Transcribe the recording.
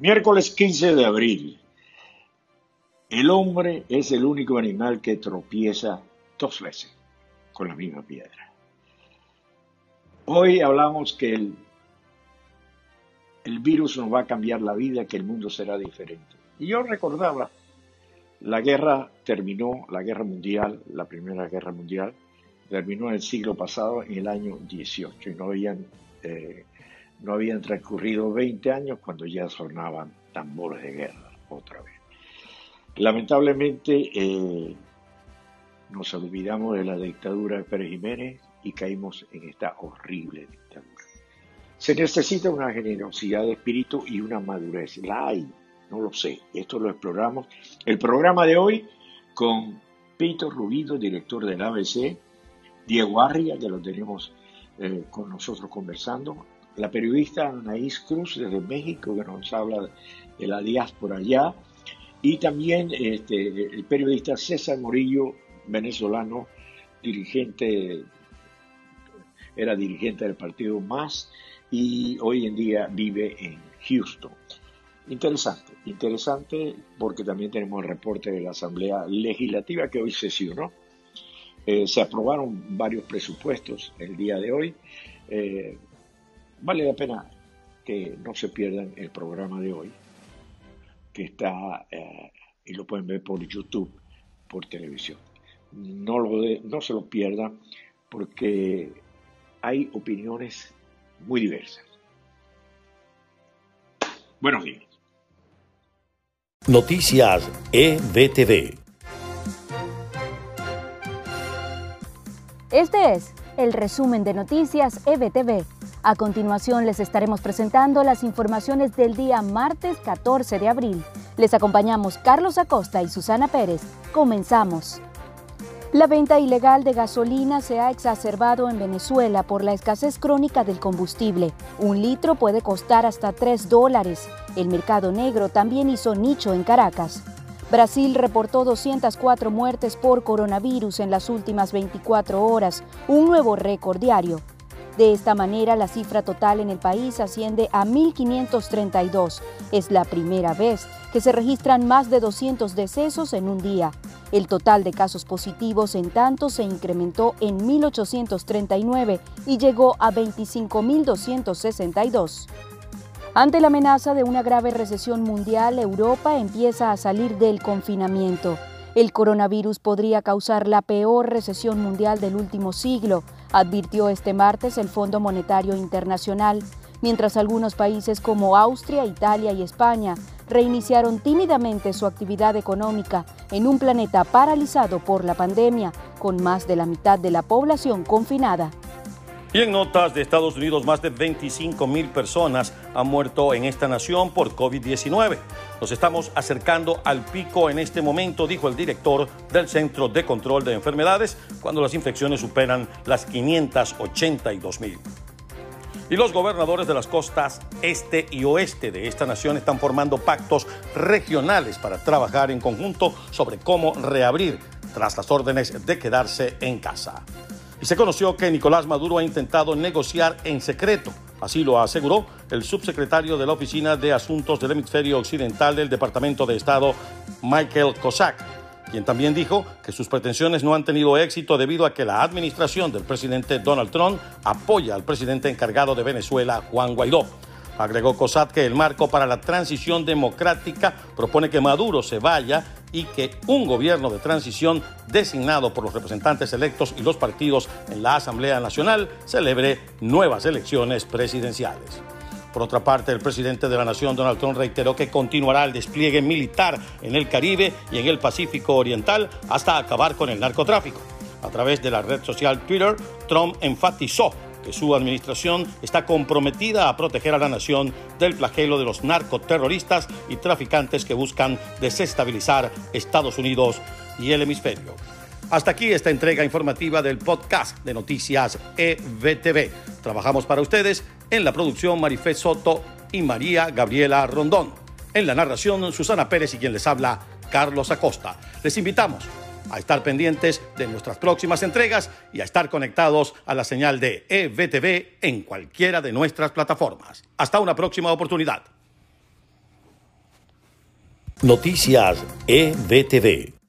Miércoles 15 de abril. El hombre es el único animal que tropieza dos veces con la misma piedra. Hoy hablamos que el, el virus nos va a cambiar la vida, que el mundo será diferente. Y yo recordaba, la guerra terminó, la guerra mundial, la primera guerra mundial, terminó en el siglo pasado, en el año 18, y no habían eh, no habían transcurrido 20 años cuando ya sonaban tambores de guerra otra vez. Lamentablemente eh, nos olvidamos de la dictadura de Pérez Jiménez y caímos en esta horrible dictadura. Se necesita una generosidad de espíritu y una madurez. La hay, no lo sé. Esto lo exploramos. El programa de hoy con Pito Rubido, director del ABC, Diego Arria, que lo tenemos eh, con nosotros conversando, la periodista Anaís Cruz desde México, que nos habla de la diáspora allá, y también este, el periodista César Morillo, venezolano, dirigente, era dirigente del partido MAS y hoy en día vive en Houston. Interesante, interesante porque también tenemos el reporte de la Asamblea Legislativa que hoy sesionó. Eh, se aprobaron varios presupuestos el día de hoy. Eh, Vale la pena que no se pierdan el programa de hoy, que está, eh, y lo pueden ver por YouTube, por televisión. No, lo no se lo pierdan porque hay opiniones muy diversas. Buenos días. Noticias EBTV. Este es el resumen de Noticias EBTV a continuación les estaremos presentando las informaciones del día martes 14 de abril. Les acompañamos Carlos Acosta y Susana Pérez. Comenzamos. La venta ilegal de gasolina se ha exacerbado en Venezuela por la escasez crónica del combustible. Un litro puede costar hasta 3 dólares. El mercado negro también hizo nicho en Caracas. Brasil reportó 204 muertes por coronavirus en las últimas 24 horas, un nuevo récord diario. De esta manera, la cifra total en el país asciende a 1.532. Es la primera vez que se registran más de 200 decesos en un día. El total de casos positivos, en tanto, se incrementó en 1.839 y llegó a 25.262. Ante la amenaza de una grave recesión mundial, Europa empieza a salir del confinamiento. El coronavirus podría causar la peor recesión mundial del último siglo, advirtió este martes el Fondo Monetario Internacional, mientras algunos países como Austria, Italia y España reiniciaron tímidamente su actividad económica en un planeta paralizado por la pandemia, con más de la mitad de la población confinada. Y en notas de Estados Unidos, más de 25 mil personas han muerto en esta nación por COVID-19. Nos estamos acercando al pico en este momento, dijo el director del Centro de Control de Enfermedades, cuando las infecciones superan las 582 mil. Y los gobernadores de las costas este y oeste de esta nación están formando pactos regionales para trabajar en conjunto sobre cómo reabrir tras las órdenes de quedarse en casa y se conoció que Nicolás Maduro ha intentado negociar en secreto. Así lo aseguró el subsecretario de la Oficina de Asuntos del Hemisferio Occidental del Departamento de Estado, Michael Cossack, quien también dijo que sus pretensiones no han tenido éxito debido a que la administración del presidente Donald Trump apoya al presidente encargado de Venezuela, Juan Guaidó. Agregó Cossack que el marco para la transición democrática propone que Maduro se vaya y que un gobierno de transición designado por los representantes electos y los partidos en la Asamblea Nacional celebre nuevas elecciones presidenciales. Por otra parte, el presidente de la Nación, Donald Trump, reiteró que continuará el despliegue militar en el Caribe y en el Pacífico Oriental hasta acabar con el narcotráfico. A través de la red social Twitter, Trump enfatizó que su administración está comprometida a proteger a la nación del flagelo de los narcoterroristas y traficantes que buscan desestabilizar Estados Unidos y el hemisferio. Hasta aquí esta entrega informativa del podcast de noticias EBTV. Trabajamos para ustedes en la producción Marifé Soto y María Gabriela Rondón. En la narración Susana Pérez y quien les habla Carlos Acosta. Les invitamos a estar pendientes de nuestras próximas entregas y a estar conectados a la señal de EBTV en cualquiera de nuestras plataformas. Hasta una próxima oportunidad. Noticias EBTV.